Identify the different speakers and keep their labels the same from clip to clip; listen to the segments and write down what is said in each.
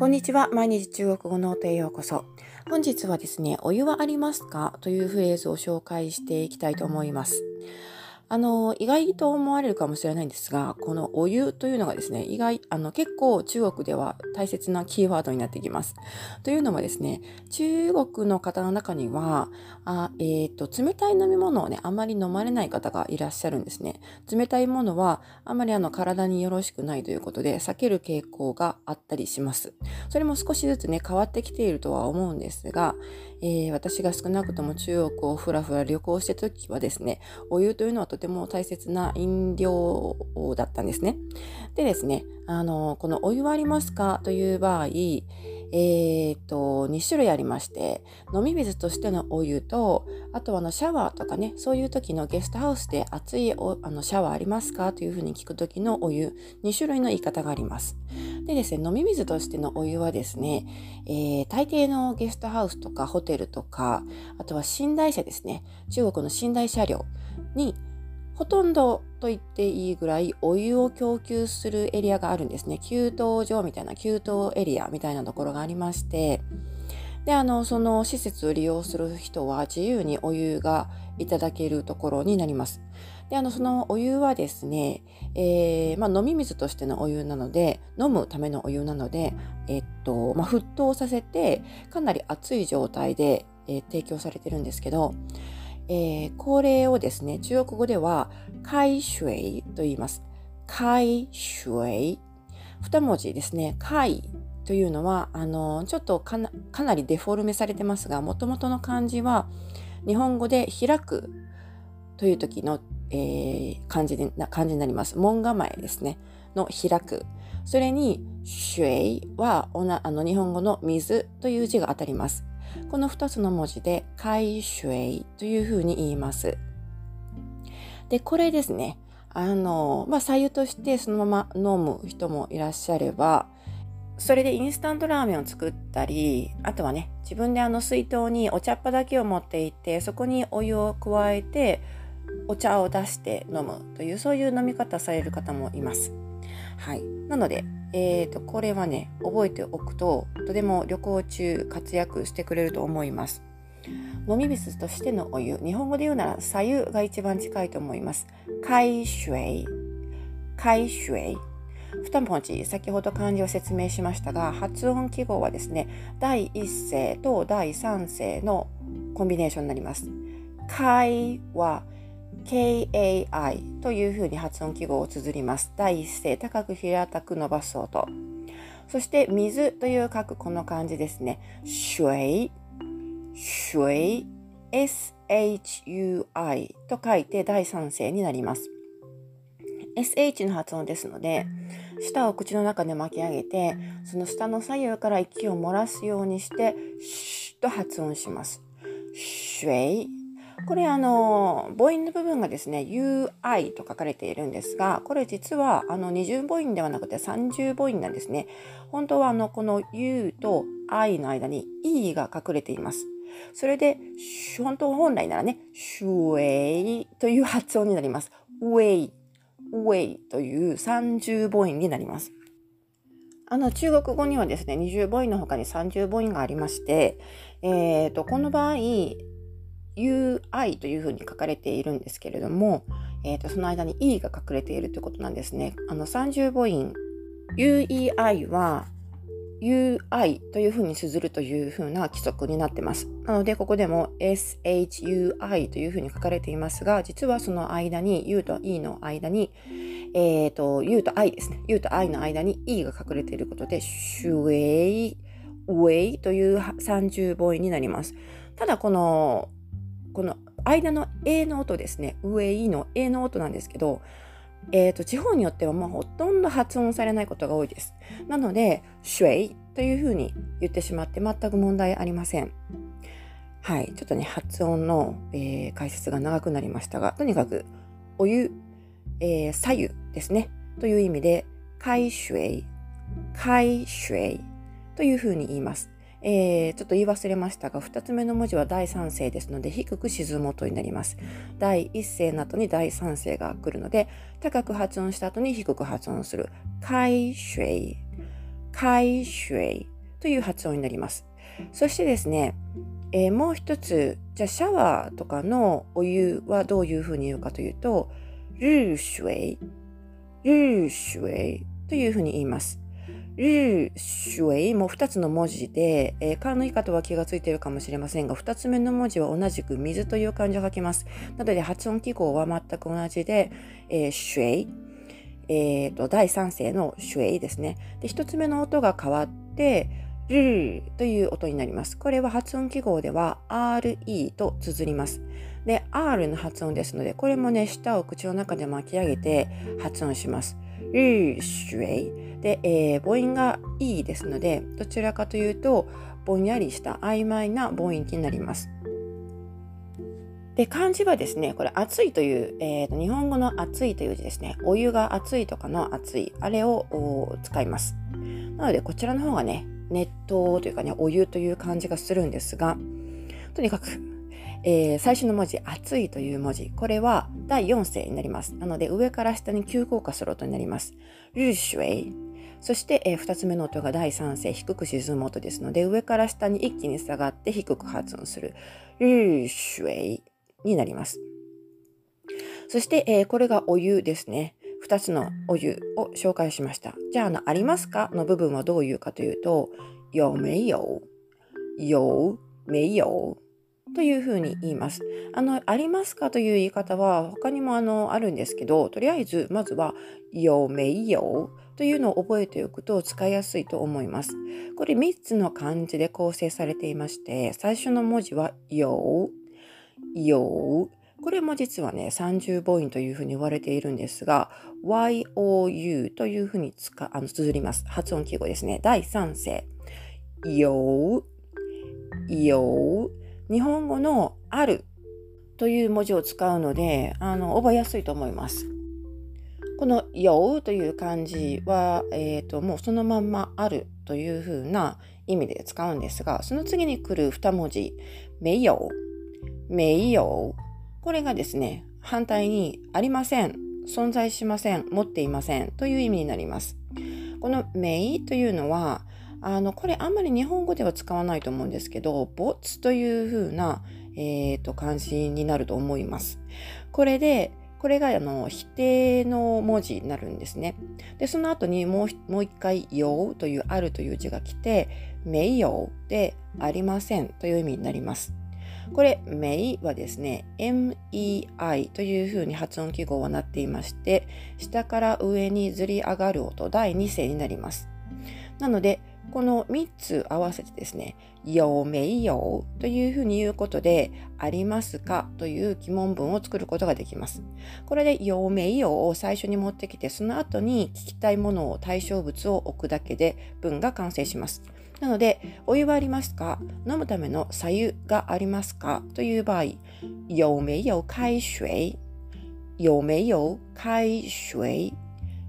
Speaker 1: こんにちは。毎日中国語の音へようこそ。本日はですね、お湯はありますか？というフレーズを紹介していきたいと思います。あの、意外と思われるかもしれないんですが、このお湯というのがですね、意外、あの、結構中国では大切なキーワードになってきます。というのもですね、中国の方の中には、あえっ、ー、と、冷たい飲み物をね、あまり飲まれない方がいらっしゃるんですね。冷たいものは、あまりあの、体によろしくないということで、避ける傾向があったりします。それも少しずつね、変わってきているとは思うんですが、えー、私が少なくとも中国をふらふら旅行してた時はですね、お湯というのはとても大切な飲料だったんですね。でですね、あの、このお湯はありますかという場合、えー、と、2種類ありまして、飲み水としてのお湯と、あとはあのシャワーとかね、そういう時のゲストハウスで熱いおあのシャワーありますかというふうに聞く時のお湯、2種類の言い方があります。でですね、飲み水としてのお湯はですね、えー、大抵のゲストハウスとかホテルとか、あとは寝台車ですね、中国の寝台車両にほとんどと言っていいぐらいお湯を供給するエリアがあるんですね。給湯所みたいな給湯エリアみたいなところがありまして、で、あの、その施設を利用する人は自由にお湯がいただけるところになります。で、あの、そのお湯はですね、えー、まあ、飲み水としてのお湯なので、飲むためのお湯なので、えっと、まあ、沸騰させて、かなり熱い状態で、えー、提供されてるんですけど、えー、これをですね、中国語では、海水と言います。海水。二文字ですね。海というのは、あの、ちょっとかなかなりデフォルメされてますが、もともとの漢字は、日本語で開くという時の、えー、漢字で漢字になります。門構えですね。の開く。それに、水はおなあの日本語の水という字が当たります。この2つの文字で海水というふうに言います。で、これですね。あの、まあ、左右としてそのまま飲む人もいらっしゃれば、それでインスタントラーメンを作ったり、あとはね、自分であの水筒にお茶っ葉だけを持っていて、そこにお湯を加えて、お茶を出して飲むという、そういう飲み方される方もいます。はい。なので、えーと、これはね、覚えておくと、とても旅行中活躍してくれると思います。飲み水としてのお湯、日本語で言うなら左右が一番近いと思います。海水、海水。二文字、先ほど漢字を説明しましたが、発音記号はですね、第一声と第三声のコンビネーションになります。海は KAI というふうに発音記号を綴ります。第一声、高く平たく伸ばす音。そして、水という書くこの漢字ですね。水、水、SHUI と書いて第三声になります。SH の発音ですので、舌を口の中で巻き上げて、その下の左右から息を漏らすようにして、シュッと発音します。水、これあの母音の部分がですね UI と書かれているんですがこれ実はあの二重母音ではなくて三重母音なんですね。本当はあのこの U と I の間に E が隠れています。それで本当本来ならねシュエイという発音になります。ウェイウェイという三重母音になります。あの中国語にはですね、二重母音の他に三重母音がありまして、えーとこの場合、UI というふうに書かれているんですけれども、えーと、その間に E が隠れているということなんですね。あの30母音 UEI は UI というふうに綴るというふうな規則になってます。なので、ここでも SHUI というふうに書かれていますが、実はその間に U と E の間に、え、ー、と、U と I ですね。U と I の間に E が隠れていることで、シュエイ、ウェイという30母音になります。ただ、このこの間の A の音ですね、上 E の A の音なんですけど、えーと、地方によってはまあほとんど発音されないことが多いです。なので、シュエイというふうに言ってしまって全く問題ありません。はい、ちょっとね、発音の、えー、解説が長くなりましたが、とにかく、お湯、えー、左右ですね、という意味で、海水、海水というふうに言います。えー、ちょっと言い忘れましたが、2つ目の文字は第3声ですので、低く沈む音になります。第1声の後に第3声が来るので、高く発音した後に低く発音する。海水、海水という発音になります。そしてですね、えー、もう一つ、じゃあシャワーとかのお湯はどういうふうに言うかというと、ルーシュエイ、ルーシュエイというふうに言います。ルーシュエイも2つの文字で、えー、漢の言い方は気がついているかもしれませんが、2つ目の文字は同じく水という漢字を書きます。なので発音記号は全く同じで、えー、シュエイ、えーと、第3声のシュエイですね。で、1つ目の音が変わって、ルーという音になります。これは発音記号では RE と綴ります。で、R の発音ですので、これもね、舌を口の中で巻き上げて発音します。ルーシュエイ。で、えー、母音が E ですので、どちらかというと、ぼんやりした曖昧な母音になります。で、漢字はですね、これ熱いという、えーと、日本語の熱いという字ですね。お湯が熱いとかの熱い、あれを使います。なので、こちらの方がね、熱湯というかね、お湯という感じがするんですが、とにかく、えー、最初の文字、熱いという文字、これは第4声になります。なので、上から下に急降下する音になります。ルーシュエイ。そして、えー、2つ目の音が第3声、低く沈む音ですので、上から下に一気に下がって低く発音する。ルーシュエイになります。そして、えー、これがお湯ですね。2つのお湯を紹介しました。じゃあ、あの、ありますか？の部分はどういうかというと、有没有有没有というふうに言います。あの、ありますかという言い方は他にもあの、あるんですけど、とりあえず、まずは、有没有というのを覚えておくと使いやすいと思います。これ3つの漢字で構成されていまして、最初の文字は、有、有、これも実はね、30母音というふうに言われているんですが、you というふうに使あの綴ります。発音記号ですね。第3声。よう、よう。日本語のあるという文字を使うので、あの、覚えやすいと思います。このようという漢字は、えっ、ー、と、もうそのまんまあるというふうな意味で使うんですが、その次に来る2文字、めよう、めよう。これがですね、反対にありません、存在しません、持っていませんという意味になります。このメイというのは、あの、これあんまり日本語では使わないと思うんですけど、ボツという風な、え、ー、と、漢字になると思います。これで、これがあの否定の文字になるんですね。で、その後にもうもう一回、ようというあるという字が来て、名誉でありませんという意味になります。これ、メイはですね、MEI というふうに発音記号はなっていまして、下から上にずり上がる音、第2声になります。なので、この3つ合わせてですね、よめいよというふうに言うことで、ありますかという疑問文を作ることができます。これでよめいよを最初に持ってきて、その後に聞きたいものを対象物を置くだけで文が完成します。なので、お湯はありますか？飲むための左右がありますか？という場合、有没有开水有没有开水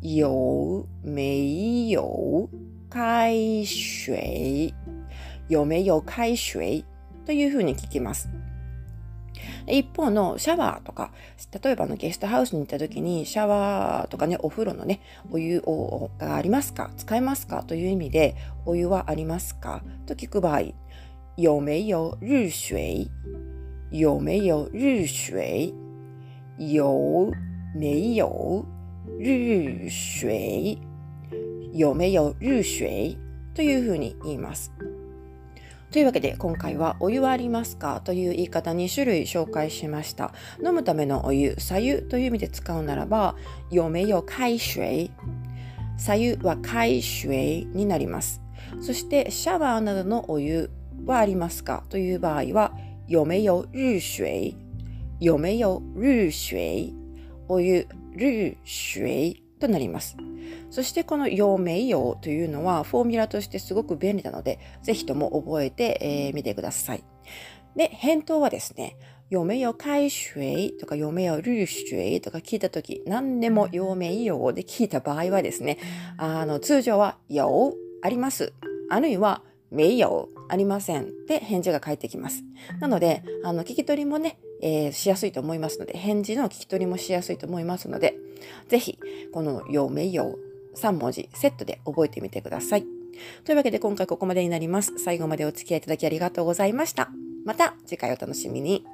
Speaker 1: 有没有開水有没有開水。というふうに聞きます。一方のシャワーとか、例えばのゲストハウスに行った時にシャワーとかね、お風呂のね、お湯がありますか？使えますか？という意味で、お湯はありますか？と聞く場合、有没有日水有没有日水有没有日水有没有日水？というふうに言います。というわけで今回はお湯はありますか？という言い方2種類紹介しました。飲むためのお湯、左右という意味で使うならば、有没有開水？左右は開水になります。そしてシャワーなどのお湯はありますか？という場合は、有没有日水？有没有日水？お湯、日水？となります。そしてこの陽明陽というのはフォーミュラとしてすごく便利なので、ぜひとも覚えてみ、えー、てください。で、返答はですね、有没有開水とか有没有日水とか聞いたとき、何でも陽明陽で聞いた場合はですね、あの、通常は有あります。あるいは没有ありません。で、返事が返ってきます。なので、あの、聞き取りもね、えー、しやすいと思いますので、返事の聞き取りもしやすいと思いますので、ぜひ、この陽明陽3文字セットで覚えてみてください。というわけで今回ここまでになります。最後までお付き合いいただきありがとうございました。また次回お楽しみに。